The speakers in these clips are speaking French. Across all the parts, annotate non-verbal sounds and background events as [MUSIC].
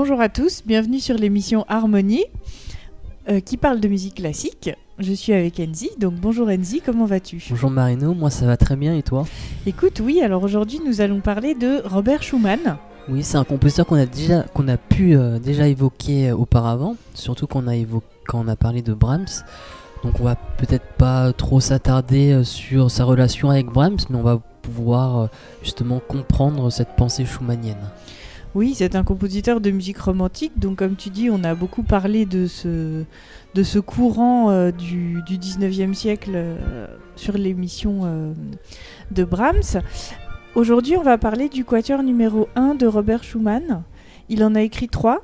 bonjour à tous, bienvenue sur l'émission Harmonie euh, qui parle de musique classique. Je suis avec Enzi, donc bonjour Enzi, comment vas-tu? Bonjour Marino, moi ça va très bien et toi? Écoute, oui, alors aujourd'hui nous allons parler de Robert Schumann. Oui, c'est un compositeur qu'on a déjà qu'on a pu euh, déjà évoquer auparavant, surtout qu'on a évoqué quand on a parlé de Brahms. Donc on va peut-être pas trop s'attarder euh, sur sa relation avec Brahms, mais on va pouvoir justement comprendre cette pensée schumannienne. Oui, c'est un compositeur de musique romantique. Donc, comme tu dis, on a beaucoup parlé de ce, courant euh, du, du 19e siècle euh, sur l'émission euh, de Brahms. Aujourd'hui, on va parler du quatuor numéro 1 de Robert Schumann. Il en a écrit trois.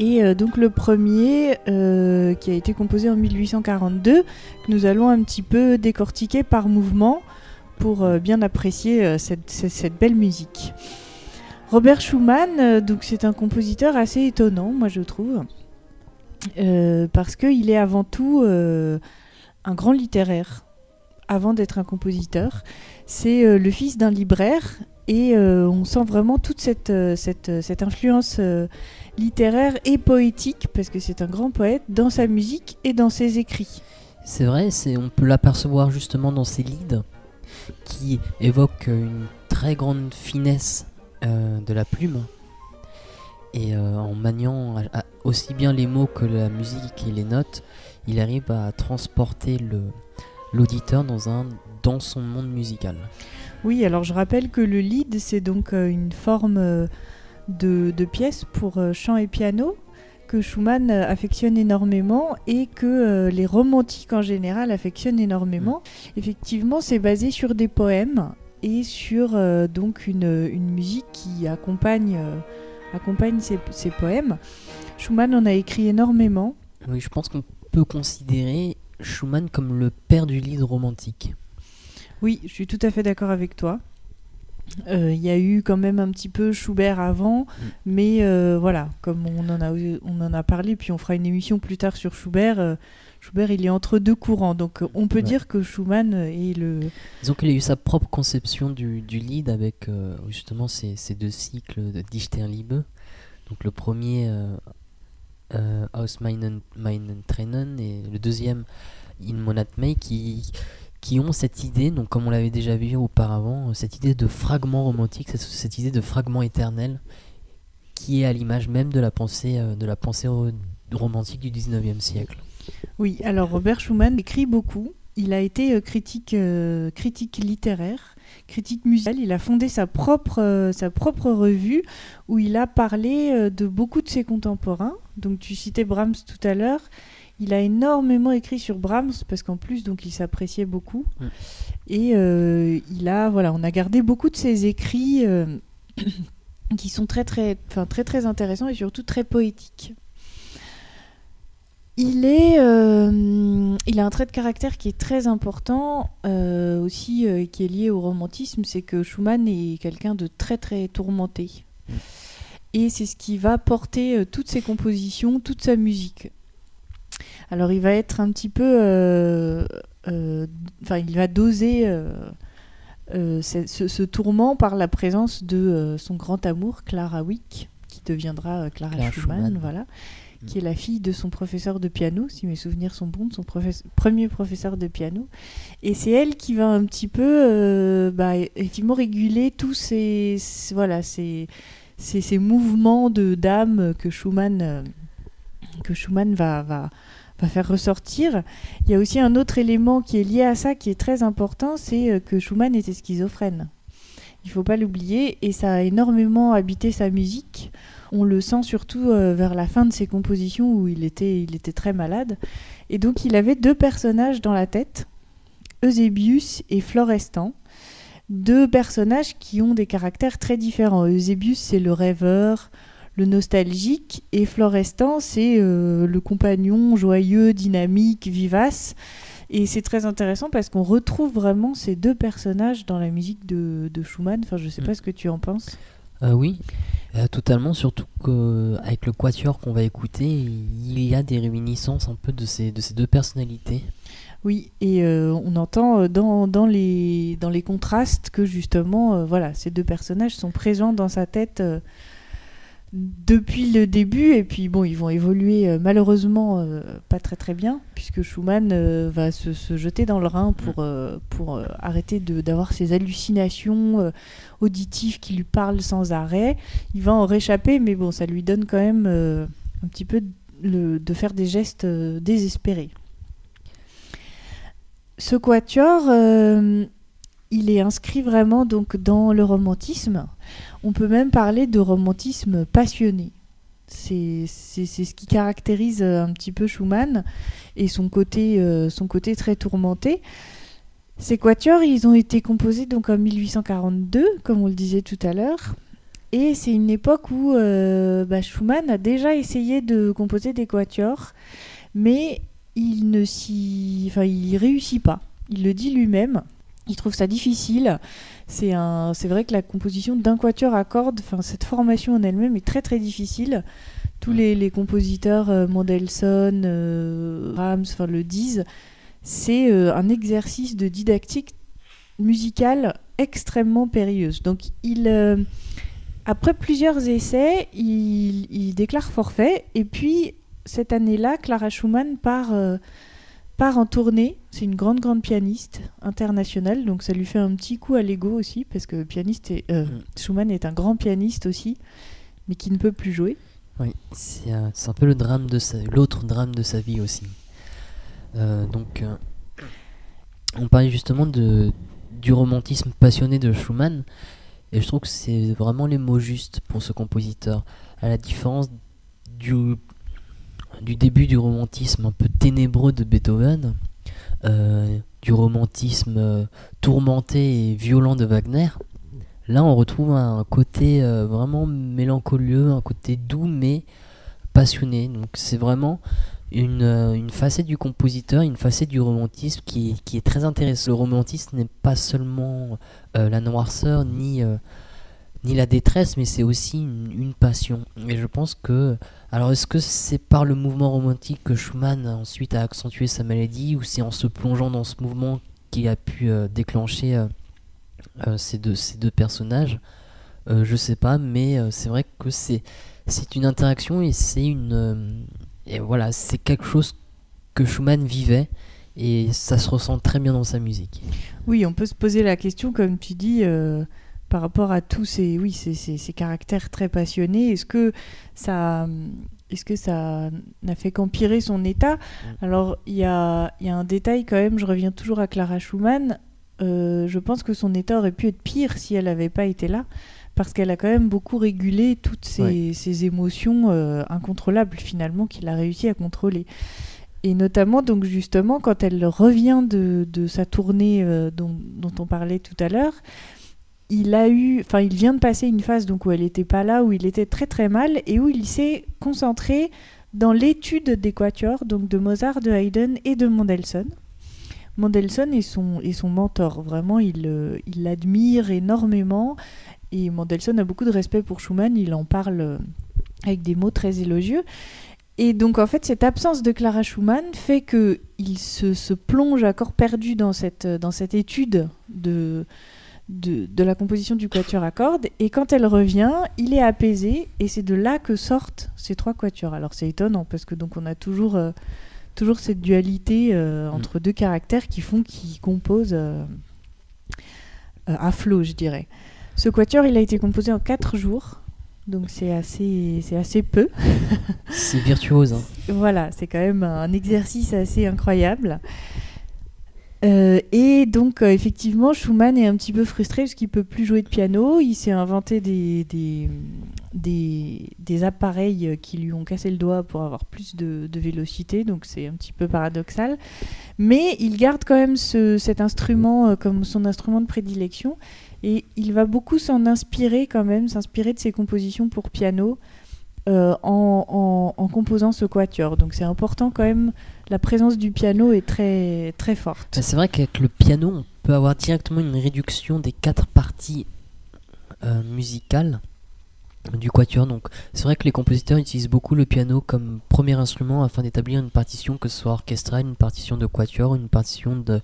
Et donc le premier, qui a été composé en 1842, que nous allons un petit peu décortiquer par mouvement pour bien apprécier cette belle musique. Robert Schumann, euh, donc c'est un compositeur assez étonnant, moi je trouve, euh, parce qu'il est avant tout euh, un grand littéraire, avant d'être un compositeur. C'est le fils d'un libraire et on sent vraiment toute cette, influence littéraire et poétique, parce que c'est un grand poète, dans sa musique et dans ses écrits. C'est vrai, on peut l'apercevoir justement dans ses lieds, qui évoquent une très grande finesse euh, de la plume. Et euh, en maniant aussi bien les mots que la musique et les notes, il arrive à transporter l'auditeur dans, un, dans son monde musical. Oui, alors je rappelle que le lead, c'est donc euh, une forme de, de pièce pour chant et piano que Schumann affectionne énormément et que les romantiques en général affectionnent énormément. Mm. Effectivement, c'est basé sur des poèmes et sur euh, donc une, musique qui accompagne, euh, accompagne ses, poèmes. Schumann en a écrit énormément. Oui, je pense qu'on peut considérer Schumann comme le père du livre romantique. Oui, je suis tout à fait d'accord avec toi. Euh, il y a eu quand même un petit peu Schubert avant, mm. mais voilà, comme on en, a, on en a parlé, puis on fera une émission plus tard sur Schubert, Schubert, il est entre deux courants. Donc, euh, on peut dire que Schumann est le. Disons qu'il a eu sa propre conception du, du lead avec euh, justement ces, ces, deux cycles de Dichterliebe. Donc, le premier, euh, Aus meinen, meinen Tränen, et le deuxième, In Monat May, qui, qui ont cette idée, donc comme on l'avait déjà vu auparavant, cette idée de fragment romantique, cette, cette idée de fragment éternel, qui est à l'image même de la pensée, de la pensée romantique du 19e siècle. Oui, alors Robert Schumann écrit beaucoup. Il a été euh, critique, euh, critique littéraire, critique musicale. Il a fondé sa propre, euh, sa propre revue où il a parlé de beaucoup de ses contemporains. Donc tu citais Brahms tout à l'heure. Il a énormément écrit sur Brahms parce qu'en plus donc il s'appréciait beaucoup. Et il a voilà, on a gardé beaucoup de ses écrits [COUGHS] qui sont très très, très très intéressants et surtout très poétiques. Il, est, euh, il a un trait de caractère qui est très important, euh, aussi euh, qui est lié au romantisme, c'est que Schumann est quelqu'un de très très tourmenté. Et c'est ce qui va porter toutes ses compositions, toute sa musique. Alors il va être un petit peu... Enfin, il va doser ce, tourment par la présence de son grand amour, Clara Wick, qui deviendra Clara, Schumann, voilà qui est la fille de son professeur de piano, si mes souvenirs sont bons, de son premier professeur de piano. Et c'est elle qui va un petit peu, euh, bah, effectivement, réguler tous ces, voilà, ces, ces, mouvements de d'âme que Schumann, euh, que Schumann va, va, va faire ressortir. Il y a aussi un autre élément qui est lié à ça, qui est très important, c'est euh, que Schumann était schizophrène. Il faut pas l'oublier, et ça a énormément habité sa musique. On le sent surtout euh, vers la fin de ses compositions où il était, il était très malade. Et donc il avait deux personnages dans la tête, Eusébius et Florestan. Deux personnages qui ont des caractères très différents. Eusébius, c'est le rêveur, le nostalgique, et Florestan, c'est euh, le compagnon joyeux, dynamique, vivace. Et c'est très intéressant parce qu'on retrouve vraiment ces deux personnages dans la musique de, Schumann. Enfin, je ne sais pas mm. ce que tu en penses. Euh, oui, euh, totalement, surtout qu'avec le quatuor qu'on va écouter, il y a des réminiscences un peu de ces, de ces deux personnalités. Oui, et euh, on entend dans, dans, les, dans les contrastes que justement, voilà, ces deux personnages sont présents dans sa tête depuis le début. Et puis bon, ils vont évoluer euh, malheureusement euh, pas très très bien, puisque Schumann euh, va se, se, jeter dans le Rhin pour, pour arrêter d'avoir ces hallucinations auditives qui lui parlent sans arrêt. Il va en réchapper, mais bon, ça lui donne quand même un petit peu le, de faire des gestes désespérés. Ce quatuor, il est inscrit vraiment donc dans le romantisme. On peut même parler de romantisme passionné. C'est ce qui caractérise euh, un petit peu Schumann et son côté, euh, son côté très tourmenté. Ces quatuors, ils ont été composés donc en 1842, comme on le disait tout à l'heure. Et c'est une époque où euh, bah, Schumann a déjà essayé de composer des quatuors, mais il ne s'y, enfin, il réussit pas. Il le dit lui-même. Il trouve ça difficile. C'est un, c'est vrai que la composition d'un quatuor à cordes, enfin cette formation en elle-même est très très difficile. Tous les, compositeurs, euh, Mendelssohn, euh, Brahms, enfin le disent. C'est euh, un exercice de didactique musicale extrêmement périlleuse. Donc il, après plusieurs essais, il, il, déclare forfait. Et puis cette année-là, Clara Schumann part part en tournée. C'est une grande, grande pianiste internationale, donc ça lui fait un petit coup à l'ego aussi, parce que pianiste et, euh, mm. Schumann est un grand pianiste aussi, mais qui ne peut plus jouer. Oui, c'est un, un, peu le drame de l'autre drame de sa vie aussi. Euh, donc, euh, on parlait justement de, du romantisme passionné de Schumann, et je trouve que c'est vraiment les mots justes pour ce compositeur, à la différence du du début du romantisme un peu ténébreux de Beethoven, euh, du romantisme euh, tourmenté et violent de Wagner. Là, on retrouve un côté euh, vraiment mélancolieux, un côté doux mais passionné. Donc, c'est vraiment une, une, facette du compositeur, une facette du romantisme qui, qui est très intéressante. Le romantisme n'est pas seulement la noirceur ni ni la détresse, mais c'est aussi une, passion. Et je pense que. Alors, est-ce que c'est par le mouvement romantique que Schumann ensuite a accentué sa maladie, ou c'est en se plongeant dans ce mouvement qu'il a pu euh, déclencher euh, euh, ces, deux, ces deux personnages? Je sais pas, mais c'est vrai que c'est c'est une interaction et c'est une. et voilà, c'est quelque chose que Schumann vivait et ça se ressent très bien dans sa musique. Oui, on peut se poser la question, comme tu dis par rapport à tous ces, oui, ces, ces, caractères très passionnés Est-ce que ça, est-ce que ça n'a fait qu'empirer son état? Mm. Alors, il y a, y a, un détail quand même, je reviens toujours à Clara Schumann. Euh, je pense que son état aurait pu être pire si elle n'avait pas été là, parce qu'elle a quand même beaucoup régulé toutes ces, ces émotions euh, incontrôlables finalement qu'il a réussi à contrôler. Et notamment, donc justement, quand elle revient de, de sa tournée euh, dont, dont, on parlait tout à l'heure, il a eu, enfin, il vient de passer une phase donc où elle n'était pas là, où il était très très mal et où il s'est concentré dans l'étude des quatuors, donc de Mozart, de Haydn et de Mendelssohn. Mendelssohn est son, son mentor, vraiment, il euh, l'admire énormément et Mendelssohn a beaucoup de respect pour Schumann, il en parle euh, avec des mots très élogieux. Et donc en fait, cette absence de Clara Schumann fait que il se, se plonge à corps perdu dans cette, dans cette étude de, de, la composition du quatuor à cordes. Et quand elle revient, il est apaisé. Et c'est de là que sortent ces trois quatuors. Alors c'est étonnant parce que donc on a toujours, euh, toujours cette dualité euh, mm. entre deux caractères qui font qu'ils composent euh, à flot, je dirais. Ce quatuor, il a été composé en quatre jours. Donc c'est assez, c'est assez peu. c'est virtuose. Hein. [LAUGHS] Voilà, c'est quand même un exercice assez incroyable. Euh, et donc, euh, effectivement, Schumann est un petit peu frustré parce qu'il peut plus jouer de piano. Il s'est inventé des, des, appareils qui lui ont cassé le doigt pour avoir plus de, de vélocité, donc c'est un petit peu paradoxal. Mais il garde quand même ce, cet instrument euh, comme son instrument de prédilection et il va beaucoup s'en inspirer quand même, s'inspirer de ses compositions pour piano en, en, composant ce quatuor. Donc c'est important quand même la présence du piano est très, très forte. Bah, c'est vrai qu'avec le piano, on peut avoir directement une réduction des quatre parties euh, musicales du quatuor. Donc, c'est vrai que les compositeurs utilisent beaucoup le piano comme premier instrument afin d'établir une partition, que ce soit orchestrale, une partition de quatuor, une partition de,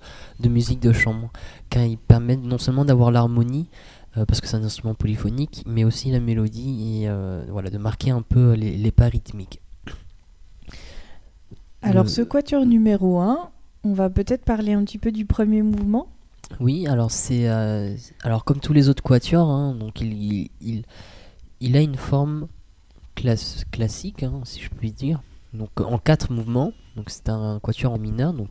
musique de chambre, car il permet non seulement d'avoir l'harmonie, parce que c'est un instrument polyphonique, mais aussi la mélodie et voilà, de marquer un peu les, pas rythmiques. Alors, ce quatuor numéro 1, on va peut-être parler un petit peu du premier mouvement. Oui, alors c'est alors comme tous les autres quatuors, hein, donc il, il, il, a une forme classe, classique, hein, si je puis dire. Donc en quatre mouvements. Donc c'est un quatuor en mineur. Donc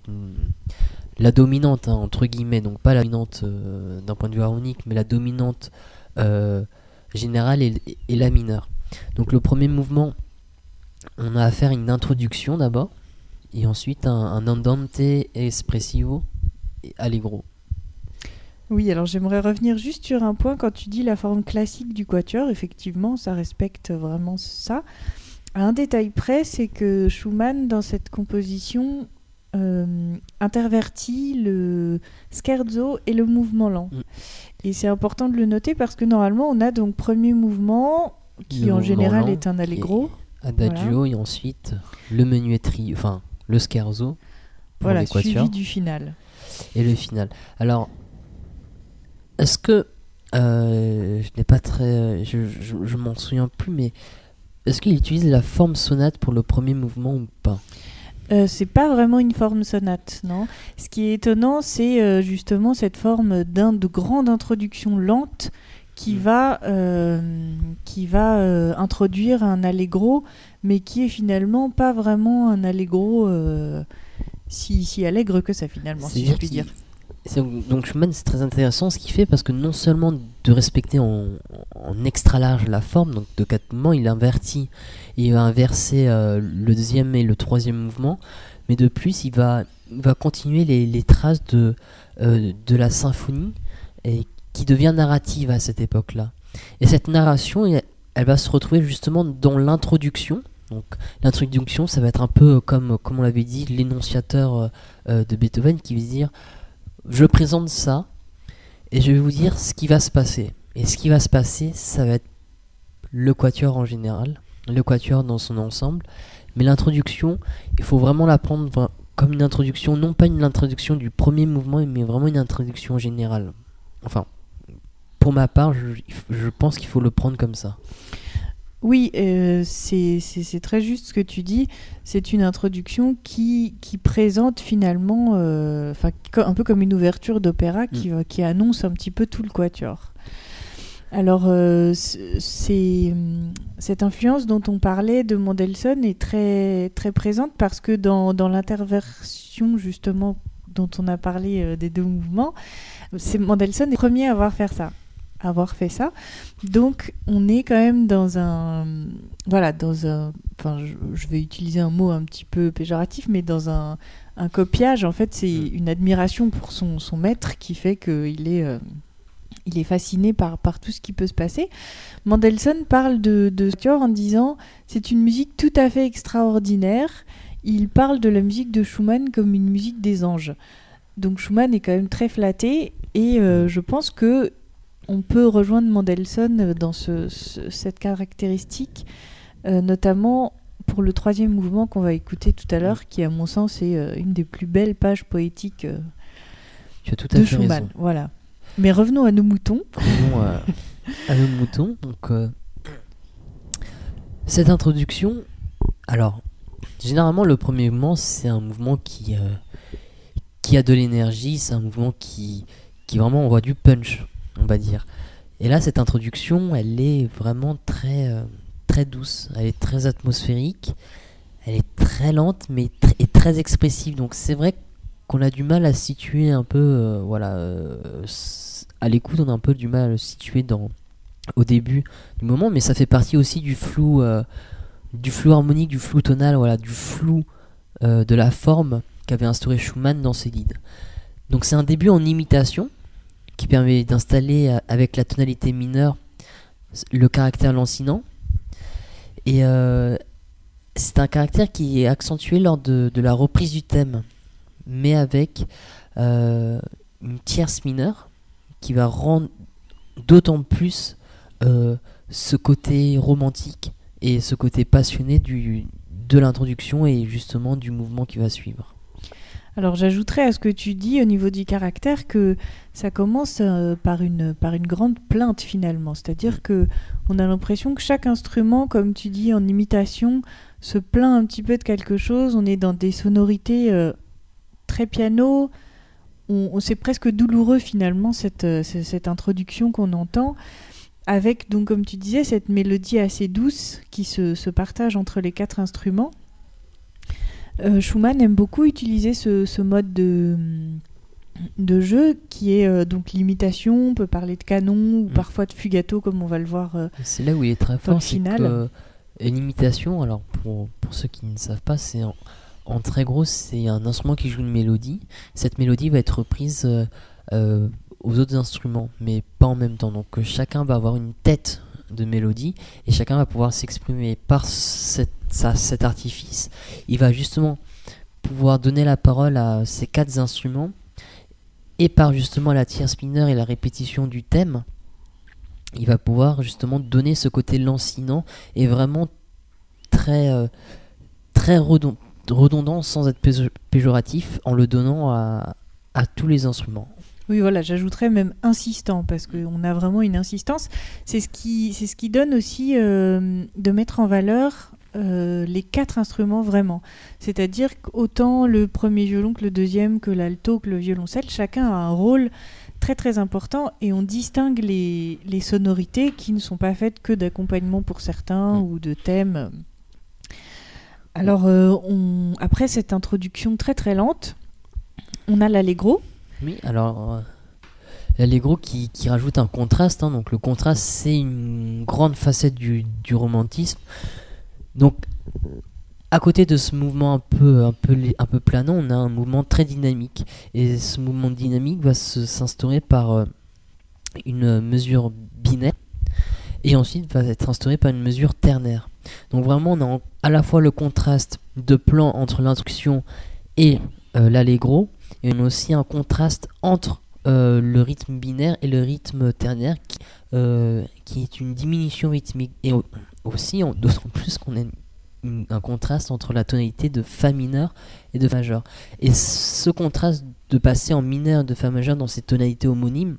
la dominante hein, entre guillemets, donc pas la dominante euh, d'un point de vue harmonique, mais la dominante euh, générale et, la mineure. Donc le premier mouvement, on a à faire une introduction d'abord, et ensuite un, un andante espressivo et allegro. Oui, alors j'aimerais revenir juste sur un point quand tu dis la forme classique du quatuor. Effectivement, ça respecte vraiment ça. Un détail près, c'est que Schumann, dans cette composition, euh, intervertit le scherzo et le mouvement lent. Mm. Et c'est important de le noter parce que normalement, on a donc premier mouvement qui en général est un allegro. Adagio et ensuite le menuetri, enfin le scherzo. Voilà, suivi du final. Et le final. Alors, est-ce que euh, je n'ai pas très, je, je, m'en souviens plus, mais est-ce qu'il utilise la forme sonate pour le premier mouvement ou pas? Euh, c'est pas vraiment une forme sonate, non. Ce qui est étonnant, c'est euh, justement cette forme d'un de grande introduction lente qui mm. va, qui va introduire un allegro, mais qui est finalement pas vraiment un allegro si, si allègre que ça finalement, si je puis dire. Donc Schumann, c'est très intéressant ce qu'il fait parce que non seulement de respecter en, extra large la forme, donc de quatre mouvements, il invertit, il va inverser euh, le deuxième et le troisième mouvement, mais de plus, il va, va continuer les, traces de, euh, de la symphonie et qui devient narrative à cette époque-là. Et cette narration, elle, va se retrouver justement dans l'introduction. Donc l'introduction, ça va être un peu comme, comme on l'avait dit, l'énonciateur euh, de Beethoven qui veut dire je présente ça et je vais vous dire ce qui va se passer. Et ce qui va se passer, ça va être le quatuor en général, le quatuor dans son ensemble. Mais l'introduction, il faut vraiment la prendre comme une introduction, non pas une introduction du premier mouvement, mais vraiment une introduction générale. Enfin, pour ma part, je, je pense qu'il faut le prendre comme ça. Oui, euh, c'est très juste ce que tu dis. C'est une introduction qui, qui présente finalement, euh, un peu comme une ouverture d'opéra qui, mm. qui annonce un petit peu tout le quatuor. Alors, euh, c'est cette influence dont on parlait de Mendelssohn est très, très présente parce que dans, dans l'interversion justement dont on a parlé des deux mouvements, c'est Mendelssohn est le premier à avoir fait ça avoir fait ça. Donc, on est quand même dans un. Voilà, dans un. Enfin, je, vais utiliser un mot un petit peu péjoratif, mais dans un, un copiage. En fait, c'est mm. une admiration pour son, son maître qui fait qu'il est. Euh, il est fasciné par, par tout ce qui peut se passer. Mendelssohn parle de, de en disant c'est une musique tout à fait extraordinaire. Il parle de la musique de Schumann comme une musique des anges. Donc Schumann est quand même très flatté et euh, je pense que on peut rejoindre Mendelssohn dans cette caractéristique, euh, notamment pour le troisième mouvement qu'on va écouter tout à l'heure, qui à mon sens est euh, une des plus belles pages poétiques euh, de Schumann. Voilà. Mais revenons à nos moutons. Revenons à, nos moutons. Donc, cette introduction, alors, généralement, le premier mouvement, c'est un mouvement qui, qui a de l'énergie, c'est un mouvement qui, qui vraiment envoie du punch on va dire. Et là, cette introduction, elle est vraiment très, euh, très douce, elle est très atmosphérique, elle est très lente, mais et très expressive. Donc c'est vrai qu'on a du mal à situer un peu, euh, voilà, euh, à l'écoute, on a un peu du mal à le situer dans, au début du moment, mais ça fait partie aussi du flou, du flou harmonique, du flou tonal, voilà, du flou de la forme qu'avait instauré Schumann dans ses leads. Donc c'est un début en imitation, qui permet d'installer euh, avec la tonalité mineure le caractère lancinant. Et euh, c'est un caractère qui est accentué lors de, la reprise du thème, mais avec euh, une tierce mineure qui va rendre d'autant plus ce côté romantique et ce côté passionné de l'introduction et justement du mouvement qui va suivre. Alors j'ajouterais à ce que tu dis au niveau du caractère que ça commence euh, par, une, par une grande plainte finalement. C'est-à-dire que on a l'impression que chaque instrument, comme tu dis en imitation, se plaint un petit peu de quelque chose. On est dans des sonorités euh, très piano. On, c'est presque douloureux finalement cette, euh, cette introduction qu'on entend avec donc comme tu disais cette mélodie assez douce qui se, se partage entre les quatre instruments. Euh, Schumann aime beaucoup utiliser ce, mode de, de jeu qui est euh, donc l'imitation, on peut parler de canon ou mm. parfois de fugato comme on va le voir. Euh, c'est là où il est très fort, c'est que l'imitation, alors pour, pour, ceux qui ne savent pas, c'est en, très gros, c'est un instrument qui joue une mélodie. Cette mélodie va être reprise aux autres instruments, mais pas en même temps. Donc chacun va avoir une tête de mélodie et chacun va pouvoir s'exprimer par cette cet artifice, il va justement pouvoir donner la parole à ces quatre instruments et par justement la tierce mineure et la répétition du thème, il va pouvoir justement donner ce côté lancinant et vraiment très euh, très redondant sans être péjoratif en le donnant à, tous les instruments. Oui, voilà, j'ajouterais même insistant parce qu'on a vraiment une insistance. C'est ce qui, ce qui donne aussi euh, de mettre en valeur euh, les quatre instruments vraiment. C'est-à-dire qu'autant le premier violon que le deuxième, que l'alto, que le violoncelle, chacun a un rôle très très important et on distingue les, sonorités qui ne sont pas faites que d'accompagnement pour certains mm. ou de thèmes. Alors euh, on... après cette introduction très très lente, on a l'allegro. Oui, alors euh, l'allegro qui, rajoute un contraste. Hein. donc le contraste c'est une grande facette du, du romantisme. Donc, à côté de ce mouvement un peu, planant, on a un mouvement très dynamique. Et ce mouvement dynamique va s'instaurer par euh, une mesure binaire et ensuite va être instauré par une mesure ternaire. Donc vraiment, on a à la fois le contraste de plan entre l'instruction et euh, l'allegro, et on a aussi un contraste entre euh, le rythme binaire et le rythme ternaire, qui, est une diminution rythmique. Aussi, d'autant plus qu'on a un contraste entre la tonalité de Fa mineur et de Fa majeur. Et ce contraste de passer en mineur et de Fa majeur dans ces tonalités homonymes,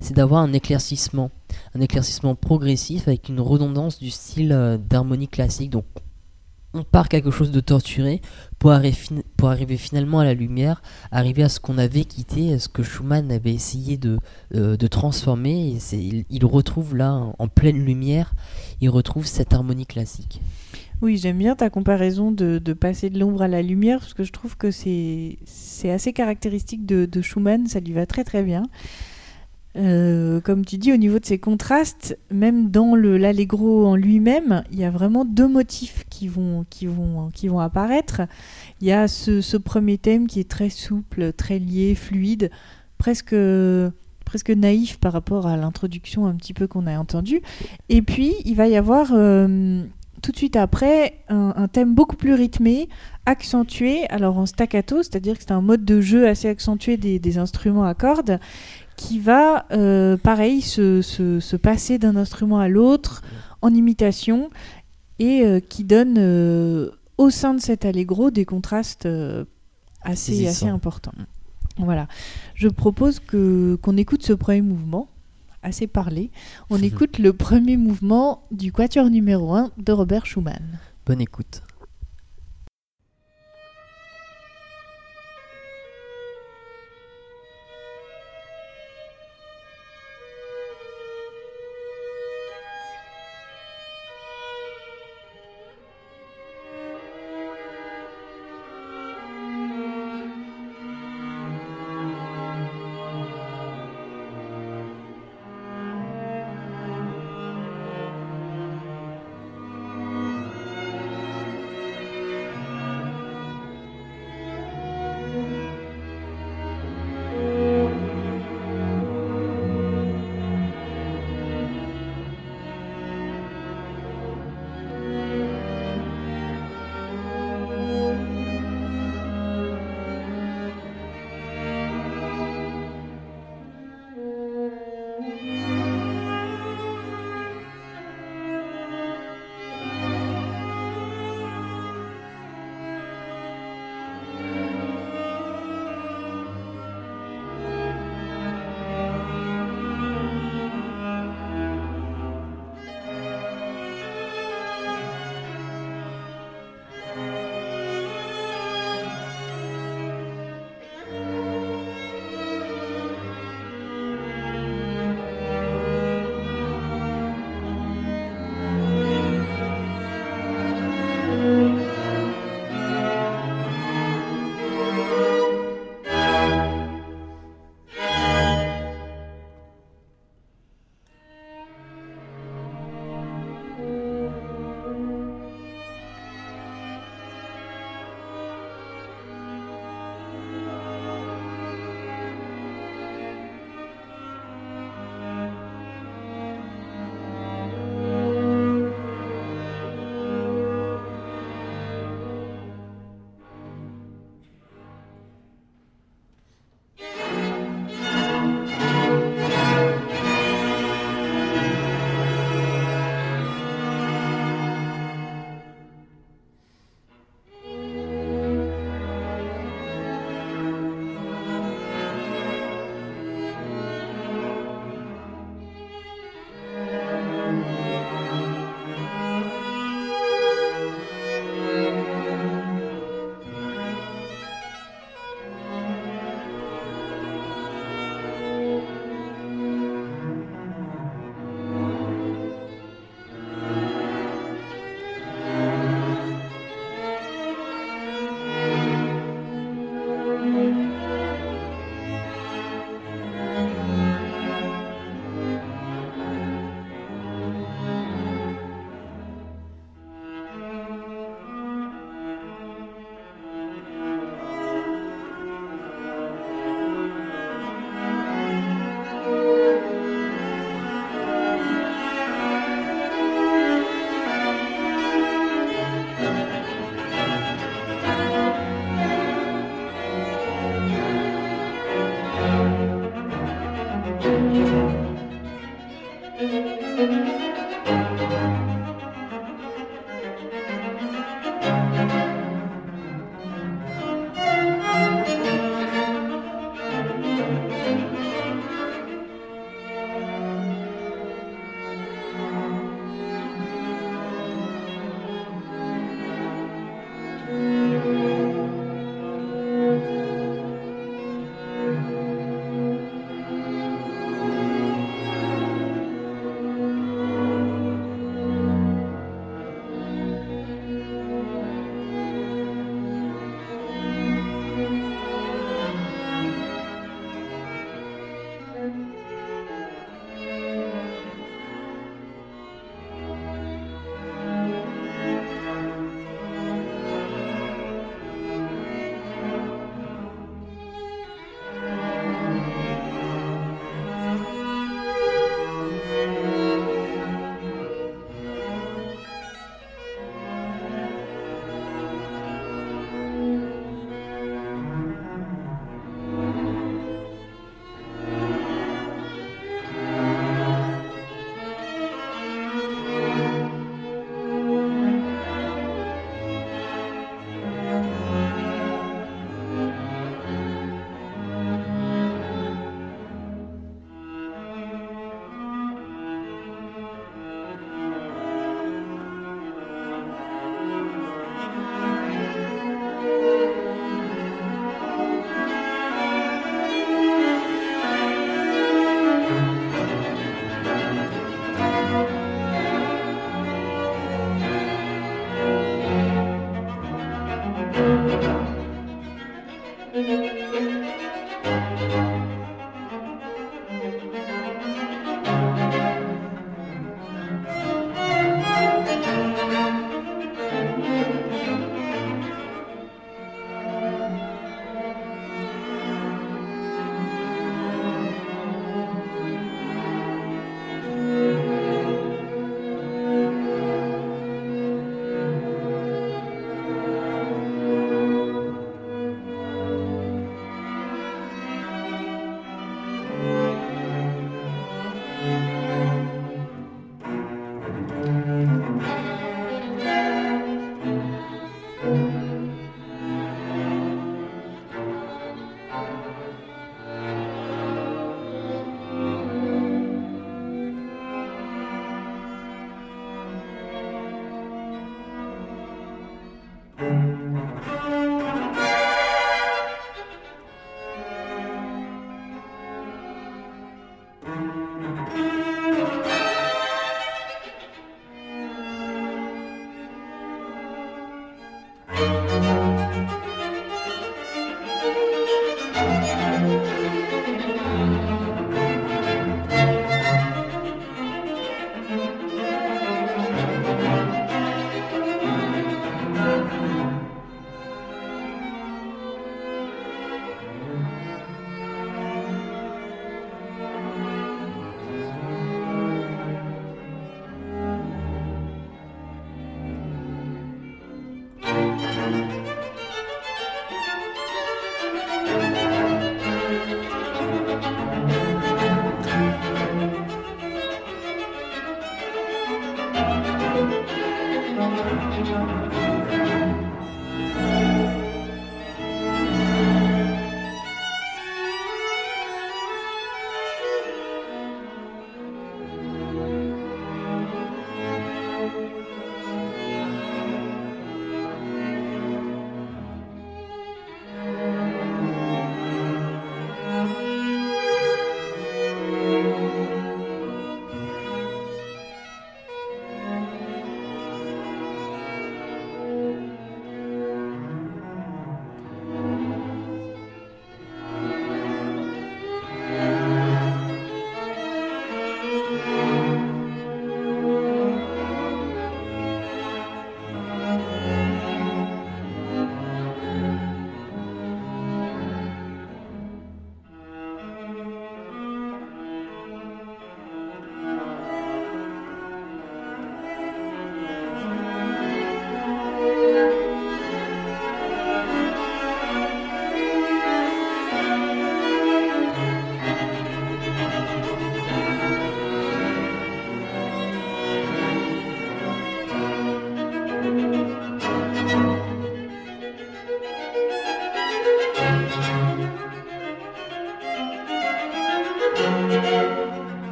c'est d'avoir un éclaircissement, un éclaircissement progressif avec une redondance du style euh, d'harmonie classique. Donc on part quelque chose de torturé pour, arriver finalement à la lumière, arriver à ce qu'on avait quitté, à ce que Schumann avait essayé de, euh, transformer. Il, retrouve là, en pleine lumière, il retrouve cette harmonie classique. Oui, j'aime bien ta comparaison de, de passer de l'ombre à la lumière, parce que je trouve que c'est assez caractéristique de, de, Schumann, ça lui va très très bien. Euh, comme tu dis, au niveau de ces contrastes, même dans l'allegro en lui-même, il y a vraiment deux motifs qui vont, qui vont, qui vont apparaître. Il y a ce, premier thème qui est très souple, très lié, fluide, presque presque naïf par rapport à l'introduction un petit peu qu'on a entendu. Et puis, il va y avoir euh, tout de suite après un, thème beaucoup plus rythmé, accentué, alors en staccato, c'est-à-dire que c'est un mode de jeu assez accentué des, instruments à cordes, qui va, euh, pareil, se, passer d'un instrument à l'autre en imitation et euh, qui donne euh, au sein de cet allegro des contrastes assez, assez importants. Voilà. Je propose que qu'on écoute ce premier mouvement assez parlé. On [LAUGHS] écoute le premier mouvement du quatuor numéro 1 de Robert Schumann. Bonne écoute.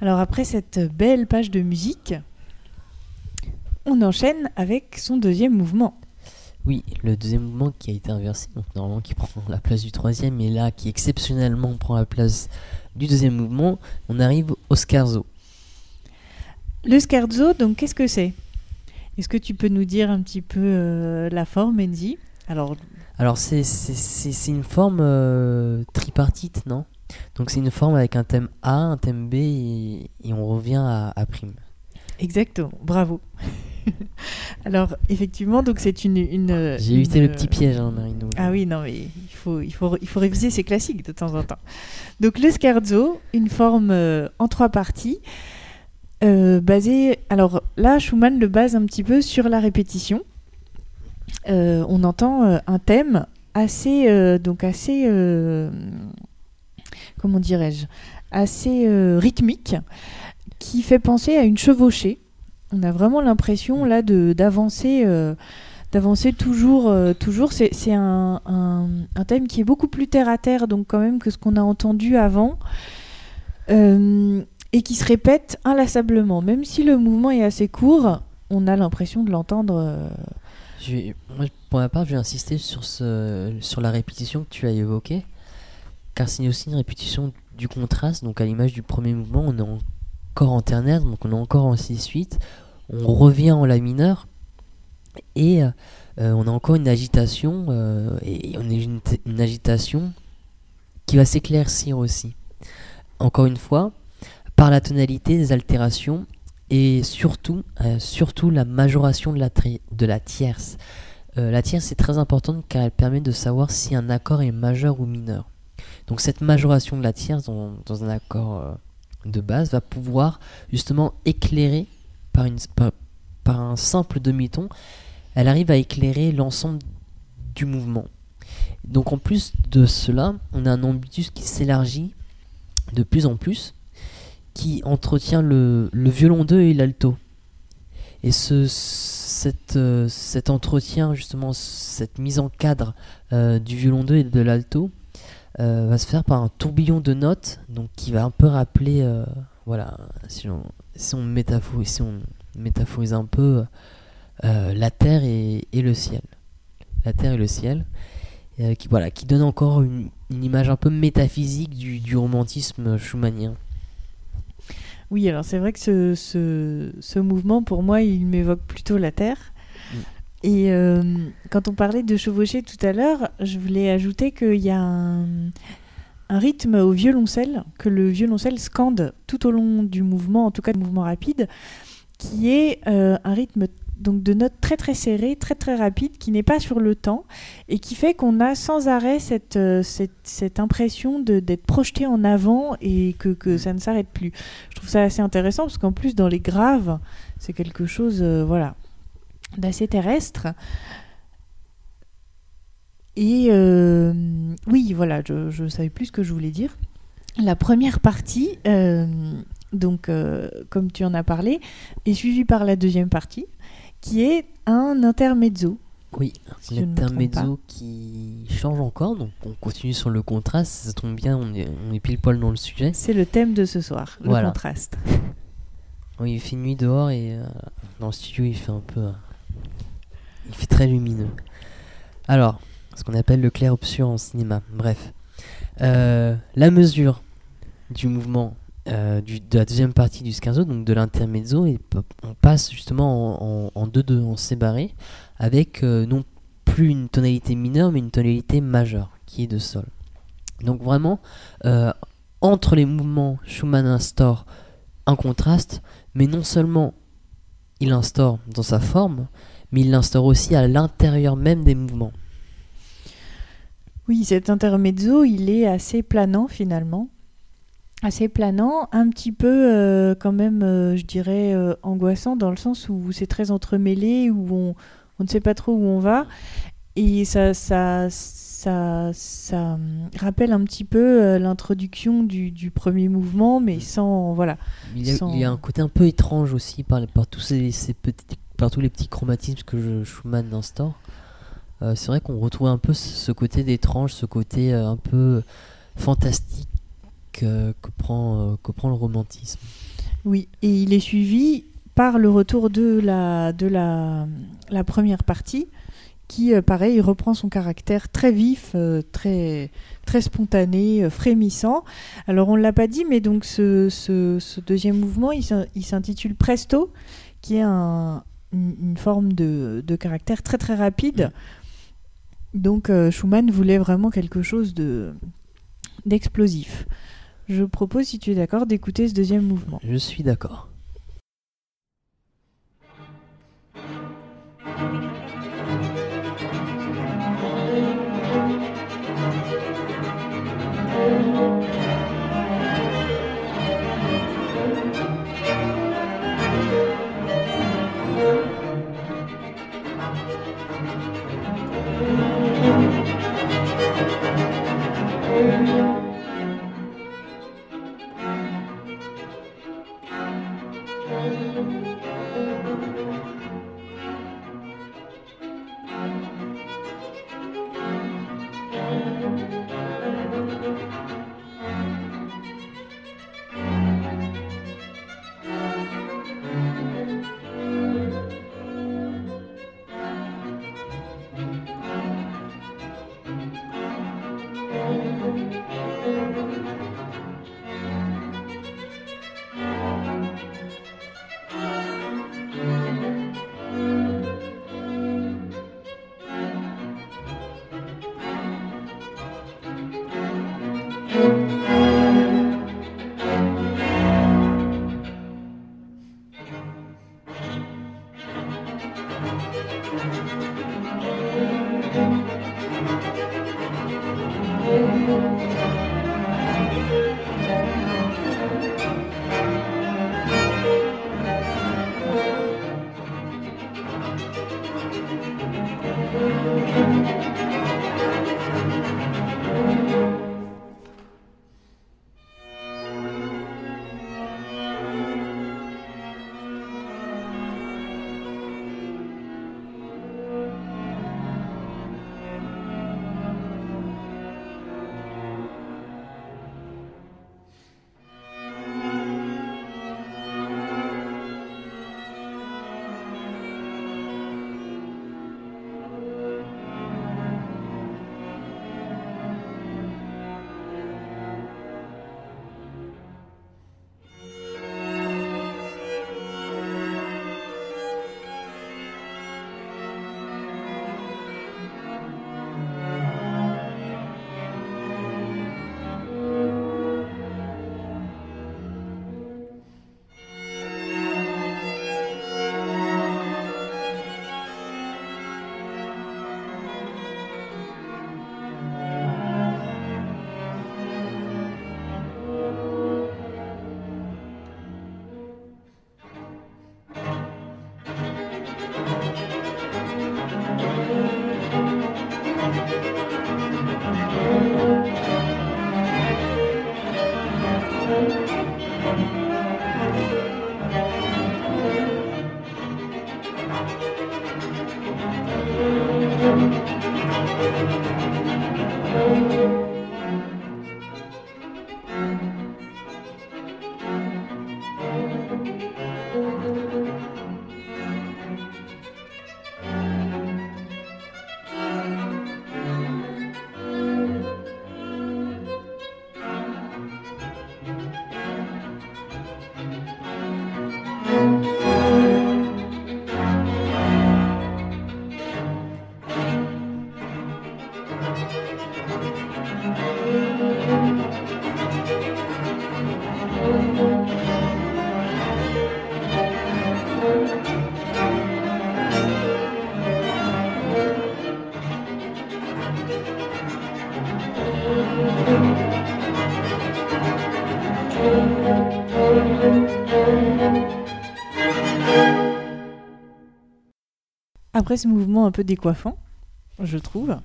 Alors après cette belle page de musique, on enchaîne avec son deuxième mouvement. Oui, le deuxième mouvement qui a été inversé, donc normalement qui prend la place du troisième, et là qui exceptionnellement prend la place du deuxième mouvement, on arrive au scherzo. Le scherzo, donc qu'est-ce que c'est? Est-ce que tu peux nous dire un petit peu euh, la forme, Enzi? Alors, Alors c'est une forme euh, tripartite, non? Donc c'est une forme avec un thème A, un thème B et, on revient à, A'. Exactement, bravo. [LAUGHS] Alors effectivement, donc c'est une, une J'ai évité le petit piège, hein, Marino. Ah oui, non mais il faut, il faut, il faut réviser ces classiques de temps en temps. Donc le scherzo, une forme euh, en trois parties. Euh, basée, alors là, Schumann le base un petit peu sur la répétition. Euh, on entend un thème assez, donc assez comment dirais-je, assez euh, rythmique, qui fait penser à une chevauchée. On a vraiment l'impression là de d'avancer. Euh, d'avancer toujours, euh, toujours. C'est un, un, thème qui est beaucoup plus terre à terre, donc quand même que ce qu'on a entendu avant, et qui se répète inlassablement. Même si le mouvement est assez court, on a l'impression de l'entendre. pour ma part, je vais insister sur, ce, sur la répétition que tu as évoquée car c'est aussi une répétition du contraste. Donc à l'image du premier mouvement, on est encore en ternaire, donc on est encore en 6-8. On revient en la mineur et euh, on a encore une agitation euh, et on a une, agitation qui va s'éclaircir aussi. Encore une fois, par la tonalité des altérations et surtout, euh, surtout la majoration de la, de la tierce. la tierce est très importante car elle permet de savoir si un accord est majeur ou mineur. Donc cette majoration de la tierce dans, un accord de base va pouvoir justement éclairer par un simple demi-ton, elle arrive à éclairer l'ensemble du mouvement. Donc en plus de cela, on a un ambitus qui s'élargit de plus en plus, qui entretient le, violon 2 et l'alto. Et ce, euh, cet entretien, justement, cette mise en cadre euh, du violon 2 et de l'alto euh, va se faire par un tourbillon de notes, donc qui va un peu rappeler, voilà, si on, si on, métaphorise, si on métaphorise un peu la terre et, et, le ciel. La terre et le ciel. Euh, qui, voilà, qui donne encore une, image un peu métaphysique du, romantisme schumannien. Oui, alors c'est vrai que ce, ce, mouvement, pour moi, il m'évoque plutôt la Terre. Mm. Et euh, quand on parlait de chevaucher tout à l'heure, je voulais ajouter qu'il y a un, rythme au violoncelle, que le violoncelle scande tout au long du mouvement, en tout cas du mouvement rapide, qui est euh, un rythme donc de notes très très serrées, très très rapides, qui n'est pas sur le temps et qui fait qu'on a sans arrêt cette, euh, cette, impression d'être projeté en avant et que, que ça ne s'arrête plus. Je trouve ça assez intéressant parce qu'en plus dans les graves, c'est quelque chose voilà, d'assez terrestre. Et euh, oui, voilà, je ne savais plus ce que je voulais dire. La première partie, donc comme tu en as parlé, est suivie par la deuxième partie qui est un intermezzo. Oui, un intermezzo qui change encore, donc on continue sur le contraste, ça tombe bien, on est, on est pile poil dans le sujet. C'est le thème de ce soir, le contraste. Oui, il fait nuit dehors et euh, dans le studio il fait un peu... Il fait très lumineux. Alors, ce qu'on appelle le clair-obscur en cinéma, bref. Euh, la mesure du mouvement euh, de la deuxième partie du scherzo, donc de l'intermezzo, et on passe justement en 2-2, en, séparé, avec euh, non plus une tonalité mineure, mais une tonalité majeure, qui est de sol. Donc vraiment, entre les mouvements, Schumann instaure un contraste, mais non seulement il instaure dans sa forme, mais il l'instaure aussi à l'intérieur même des mouvements. Oui, cet intermezzo, il est assez planant finalement assez planant, un petit peu euh, quand même, euh, je dirais, euh, angoissant dans le sens où c'est très entremêlé, où on, on, ne sait pas trop où on va. Et ça, ça, ça, ça rappelle un petit peu l'introduction du, du, premier mouvement, mais sans. Voilà. Il y, a, un côté un peu étrange aussi par, par, tous, ces, ces petits, par tous les petits chromatismes que je, Schumann instaure. c'est vrai qu'on retrouve un peu ce côté d'étrange, ce côté un peu fantastique que, prend, euh, que prend le romantisme. Oui, et il est suivi par le retour de la, de la, première partie, qui, euh, pareil, reprend son caractère très vif, euh, très, très spontané, frémissant. Alors, on ne l'a pas dit, mais donc ce, ce, deuxième mouvement, il s'intitule Presto, qui est un, une, forme de, de, caractère très très rapide. Donc, Schumann voulait vraiment quelque chose de d'explosif. Je propose, si tu es d'accord, d'écouter ce deuxième mouvement. Je suis d'accord. Après ce mouvement un peu décoiffant, je trouve,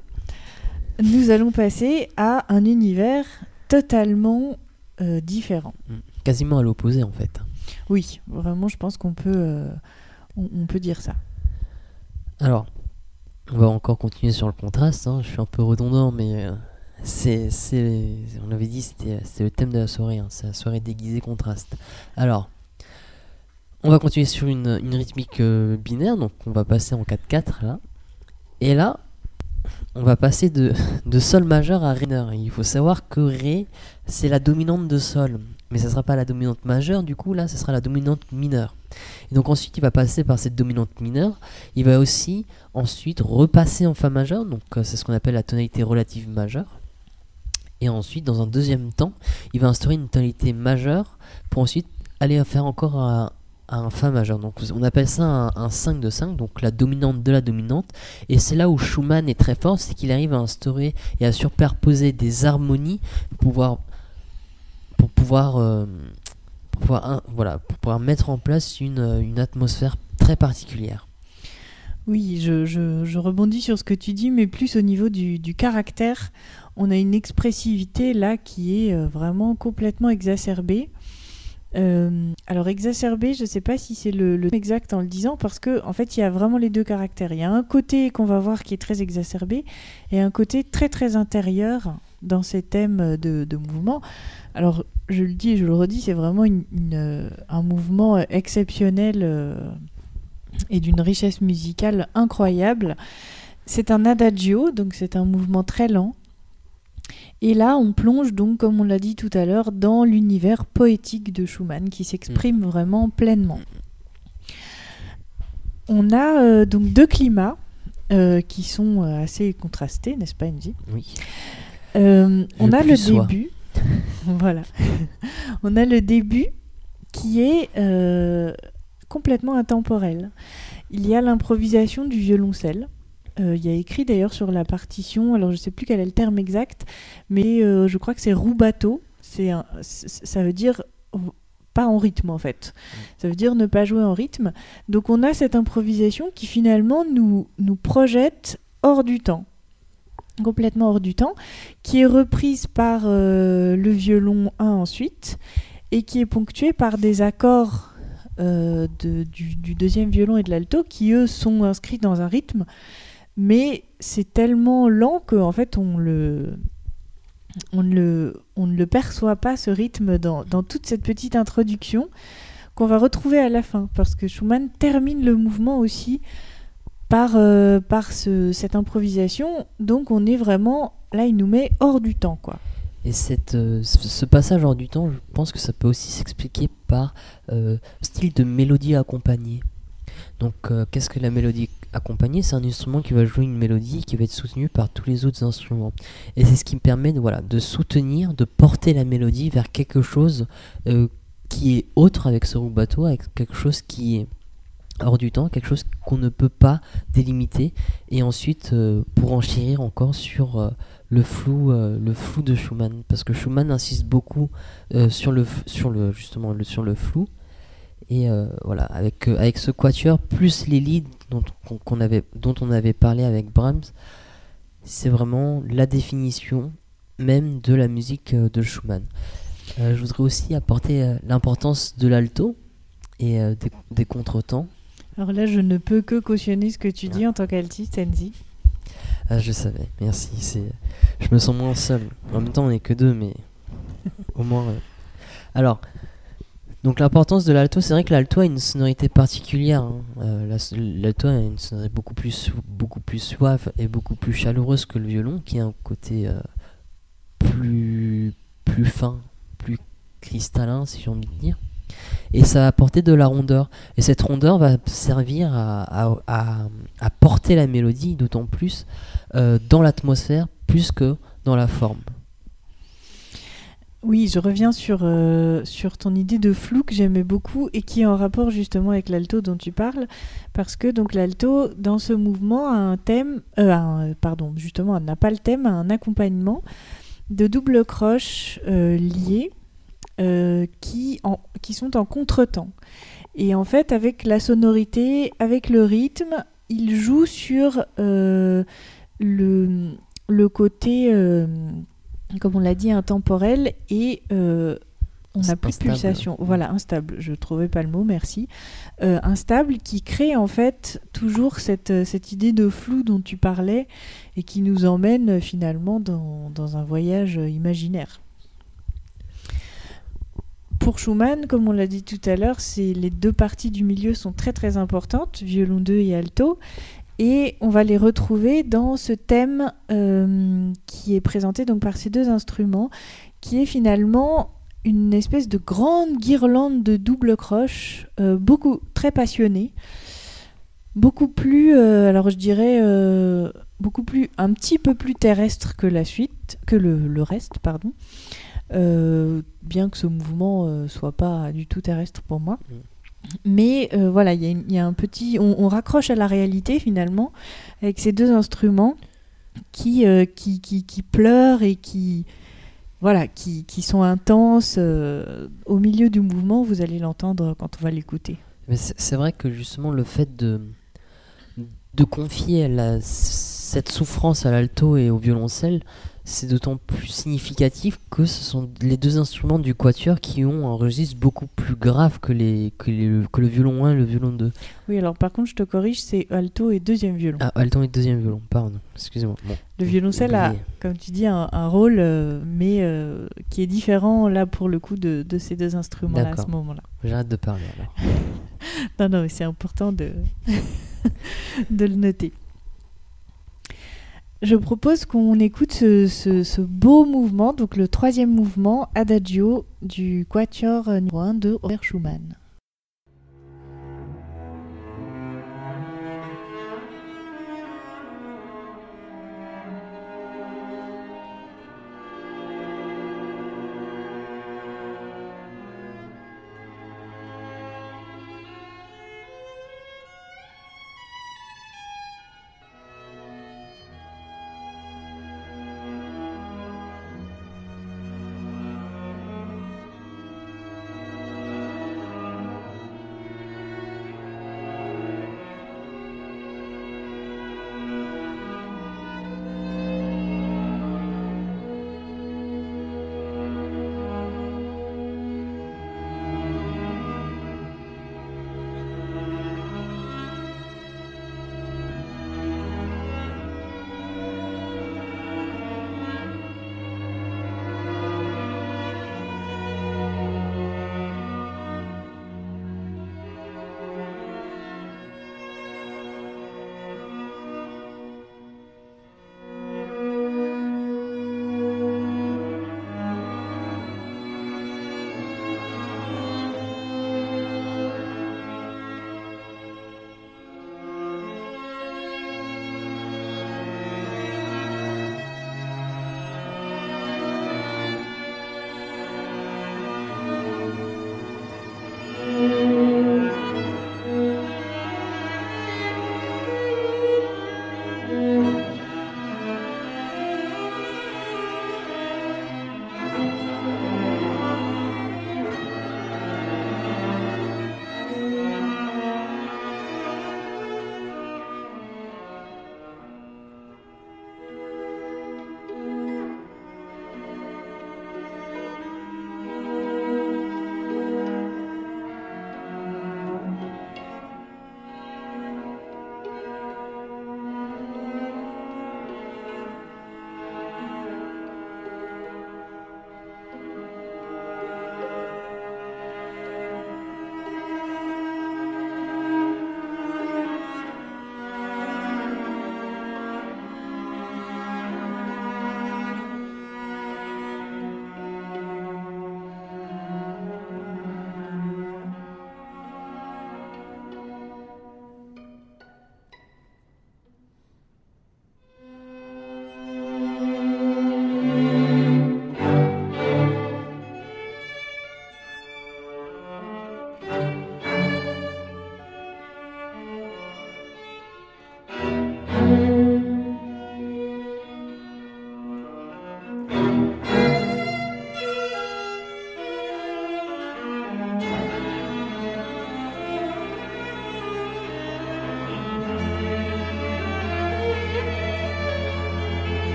nous allons passer à un univers totalement euh, différent. Mm. Quasiment à l'opposé en fait. Oui, vraiment, je pense qu'on peut, euh, on, peut dire ça. Alors, on va encore continuer sur le contraste. Hein. Je suis un peu redondant, mais euh, c'est, on avait dit c'était, le thème de la soirée. Hein. C'est la soirée déguisée contraste. Alors, on va continuer sur une, rythmique euh, binaire, donc on va passer en 4-4 là. Et là, on va passer [LAUGHS] de, Sol majeur à Ré mineur. Il faut savoir que Ré, c'est la dominante de Sol. Mais ça ne sera pas la dominante majeure, du coup là, ce sera la dominante mineure. Et donc ensuite, il va passer par cette dominante mineure. Il va aussi ensuite repasser en Fa majeur, donc euh, c'est ce qu'on appelle la tonalité relative majeure. Et ensuite, dans un deuxième temps, il va instaurer une tonalité majeure pour ensuite aller faire encore un, un Fa majeur. Donc on appelle ça un, 5 de 5, donc la dominante de la dominante. Et c'est là où Schumann est très fort, c'est qu'il arrive à instaurer et à superposer des harmonies pour pouvoir, pour pouvoir, euh, voilà, pour pouvoir mettre en place une, une atmosphère très particulière. Oui, je, je, rebondis sur ce que tu dis, mais plus au niveau du, du caractère. On a une expressivité là qui est euh, vraiment complètement exacerbée. Euh, alors exacerbé, je ne sais pas si c'est le, le, exact en le disant, parce que en fait, il y a vraiment les deux caractères. Il y a un côté qu'on va voir qui est très exacerbé et un côté très très intérieur dans ces thèmes de, mouvement. Alors, je le dis et je le redis, c'est vraiment un mouvement exceptionnel euh, et d'une richesse musicale incroyable. C'est un adagio, donc c'est un mouvement très lent et là, on plonge donc, comme on l'a dit tout à l'heure, dans l'univers poétique de Schumann qui s'exprime mm. vraiment pleinement. On a euh, donc deux climats euh, qui sont euh, assez contrastés, n'est-ce pas, Angie Oui. on a le début. [LAUGHS] voilà. [LAUGHS] on a le début qui est complètement intemporel. Il y a l'improvisation du violoncelle euh, il y a écrit d'ailleurs sur la partition, alors je ne sais plus quel est le terme exact, mais euh, je crois que c'est rubato. C'est ça veut dire pas en rythme en fait. Mm. Ça veut dire ne pas jouer en rythme. Donc on a cette improvisation qui finalement nous, nous projette hors du temps complètement hors du temps, qui est reprise par euh, le violon 1 ensuite, et qui est ponctuée par des accords euh, du, deuxième violon et de l'alto, qui eux sont inscrits dans un rythme, mais c'est tellement lent qu'en fait on le, on, le, on ne le perçoit pas, ce rythme, dans, toute cette petite introduction qu'on va retrouver à la fin, parce que Schumann termine le mouvement aussi par, euh, par cette improvisation. Donc on est vraiment, là il nous met hors du temps. quoi. Et cette, euh, ce passage hors du temps, je pense que ça peut aussi s'expliquer par euh, style de mélodie accompagnée. Donc qu'est-ce que la mélodie accompagnée C'est un instrument qui va jouer une mélodie qui va être soutenue par tous les autres instruments. Et c'est ce qui me permet de, voilà, de soutenir, de porter la mélodie vers quelque chose qui est autre avec ce rubato, avec quelque chose qui est hors du temps, quelque chose qu'on ne peut pas délimiter, et ensuite euh, pour enchérir encore sur euh, le flou, euh, le flou de Schumann, parce que Schumann insiste beaucoup sur le, sur sur le flou, et voilà avec avec ce quatuor plus les leads dont qu'on avait dont on avait parlé avec Brahms, c'est vraiment la définition même de la musique de Schumann. je voudrais aussi apporter l'importance de l'alto et des, des contretemps alors là, je ne peux que cautionner ce que tu dis en tant qu'altiste, Enzi. Ah, je savais, merci. C'est... Je me sens moins seul. En même temps, on n'est que deux, mais [LAUGHS] au moins. Euh. Alors, donc l'importance de l'alto, c'est vrai que l'alto a une sonorité particulière. Hein. Euh, l'alto a une sonorité beaucoup plus, beaucoup suave et beaucoup plus chaleureuse que le violon, qui a un côté euh, plus, fin, plus cristallin, si j'ai envie de dire et ça va apporter de la rondeur. Et cette rondeur va servir à, à, porter la mélodie d'autant plus euh, dans l'atmosphère plus que dans la forme. Oui, je reviens sur, euh, sur ton idée de flou que j'aimais beaucoup et qui est en rapport justement avec l'alto dont tu parles, parce que donc l'alto dans ce mouvement a un thème, euh, pardon, justement n'a pas le thème, a un accompagnement de double croche lié euh, qui, en, qui sont en contretemps. Et en fait, avec la sonorité, avec le rythme, il joue sur euh, le, le côté, euh, comme on l'a dit, intemporel et on n'a plus de pulsation. Voilà, instable. Je trouvais pas le mot, merci. instable qui crée en fait toujours cette, cette idée de flou dont tu parlais et qui nous emmène finalement dans, dans un voyage imaginaire pour Schumann, comme on l'a dit tout à l'heure, les deux parties du milieu sont très très importantes, violon 2 et alto. Et on va les retrouver dans ce thème euh, qui est présenté donc par ces deux instruments, qui est finalement une espèce de grande guirlande de double croche, euh, beaucoup très passionnée, beaucoup plus, euh, alors je dirais, beaucoup plus, un petit peu plus terrestre que la suite, que le, reste, pardon. Bien que ce mouvement soit pas du tout terrestre pour moi. Mm. Mais euh, voilà, il y, a un petit. On, raccroche à la réalité finalement avec ces deux instruments qui, qui, qui, pleurent et qui. Voilà, qui, qui sont intenses. au milieu du mouvement, vous allez l'entendre quand on va l'écouter. Mais c'est vrai que justement le fait de, de confier cette souffrance à l'alto et au violoncelle, c'est d'autant plus significatif que ce sont les deux instruments du quatuor qui ont un registre beaucoup plus grave que, les, que, le violon 1 et le violon 2. Oui, alors par contre, je te corrige, c'est alto et deuxième violon. Ah, alto et deuxième violon, pardon, excusez-moi. le violoncelle a, comme tu dis, un, rôle, euh, mais euh, qui est différent là pour le coup de, de ces deux instruments-là à ce moment-là. J'arrête de parler alors. [LAUGHS] non, non, c'est important de, [LAUGHS] de le noter. Je propose qu'on écoute ce, beau mouvement, donc le troisième mouvement, Adagio, du Quatuor numéro 1 de Robert Schumann.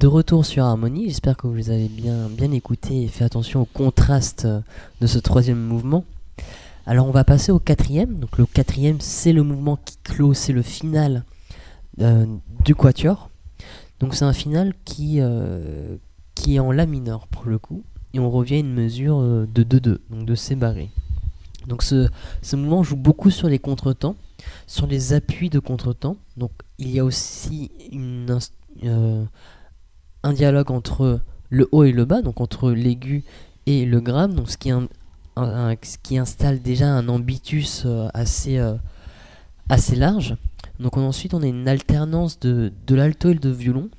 De retour sur Harmonie, j'espère que vous avez bien, bien écouté et fait attention au contraste de ce troisième mouvement. Alors on va passer au quatrième. Donc le quatrième c'est le mouvement qui clôt, c'est le final euh, du quatuor. Donc c'est un final qui, euh, qui est en La mineur pour le coup. Et on revient à une mesure euh, de 2-2, donc de C barré. Donc ce, ce mouvement joue beaucoup sur les contretemps, sur les appuis de contretemps. Donc il y a aussi une, un dialogue entre le haut et le bas, donc entre l'aigu et le grave, donc ce qui, ce qui installe déjà un ambitus assez, assez large. Donc ensuite on a une alternance de, de l'alto et de violon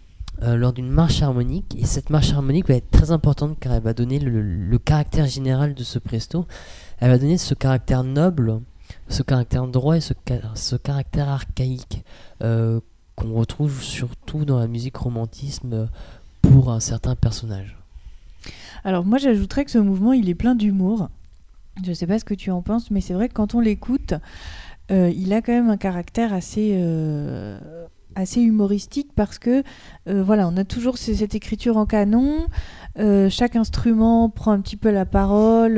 euh, lors d'une marche harmonique. Et cette marche harmonique va être très importante car elle va donner le, caractère général de ce presto. Elle va donner ce caractère noble, ce caractère droit et ce, ce caractère archaïque euh, qu'on retrouve surtout dans la musique romantisme pour un certain personnage. Alors moi j'ajouterais que ce mouvement il est plein d'humour. Je ne sais pas ce que tu en penses, mais c'est vrai que quand on l'écoute, euh, il a quand même un caractère assez, euh, assez humoristique parce que euh, voilà, on a toujours cette écriture en canon. chaque instrument prend un petit peu la parole,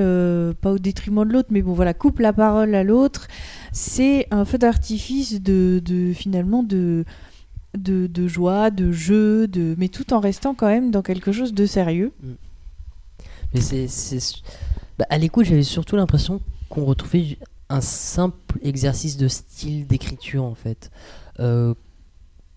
pas au détriment de l'autre, mais bon voilà, coupe la parole à l'autre. C'est un feu d'artifice de, finalement de, de, joie, de jeu, de, mais tout en restant quand même dans quelque chose de sérieux. Mm. Mais c'est, bah, à l'écoute, j'avais surtout l'impression qu'on retrouvait un simple exercice de style d'écriture en fait. Euh,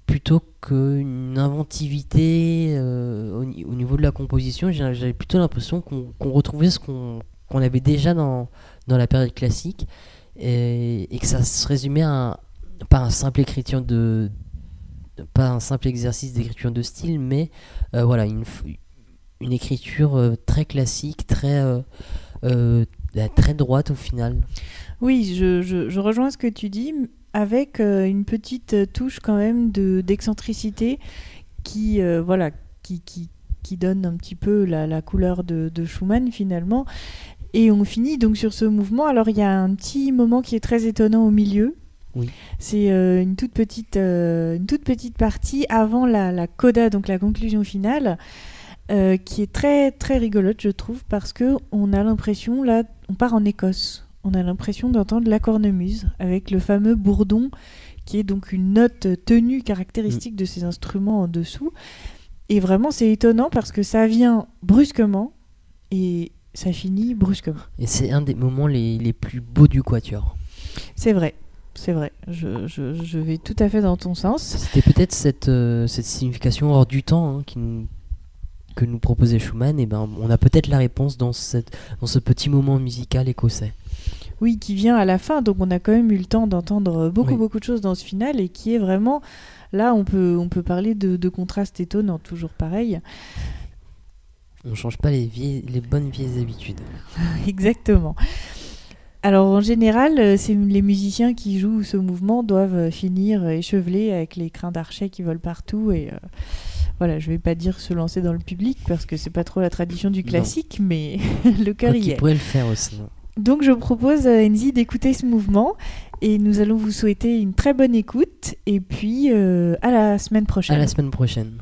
plutôt qu'une inventivité euh, au, niveau de la composition, j'avais plutôt l'impression qu'on retrouvait ce qu'on avait déjà dans, dans, la période classique et, que ça se résumait à pas un simple écriture de, pas un simple exercice d'écriture de style, mais euh, voilà une, une écriture très classique, très très droite au final. Oui, je, rejoins ce que tu dis, avec euh, une petite touche quand même de d'excentricité qui, euh, voilà, qui, qui, qui, donne un petit peu la, couleur de, Schumann finalement. Et on finit donc sur ce mouvement. Alors il y a un petit moment qui est très étonnant au milieu. Oui. C'est euh, une, toute petite, une toute petite partie avant la, la coda, donc la conclusion finale. qui est très très rigolote je trouve parce que on a l'impression là on part en Écosse on a l'impression d'entendre la cornemuse avec le fameux bourdon qui est donc une note tenue caractéristique mm. de ces instruments en dessous. Et vraiment, c'est étonnant parce que ça vient brusquement et ça finit brusquement. Et c'est un des moments les, plus beaux du quatuor. C'est vrai, c'est vrai. Je, vais tout à fait dans ton sens. C'était peut-être cette, euh, cette signification hors du temps hein, qui que nous proposait Schumann. Et ben, on a peut-être la réponse dans, cette, dans ce petit moment musical écossais. Oui, qui vient à la fin, donc on a quand même eu le temps d'entendre beaucoup beaucoup de choses dans ce final et qui est vraiment là on peut on peut parler de, de contraste étonnant, toujours pareil. On change pas les, les bonnes vieilles habitudes. [LAUGHS] Exactement. Alors en général, euh, c'est les musiciens qui jouent ce mouvement doivent finir échevelés avec les crins d'archet qui volent partout et euh, voilà, je vais pas dire se lancer dans le public parce que c'est pas trop la tradition du classique, mais [LAUGHS] le cœur y est. pourrait le faire aussi. Donc je propose à Enzi d'écouter ce mouvement et nous allons vous souhaiter une très bonne écoute et puis euh, à la semaine prochaine. À la semaine prochaine.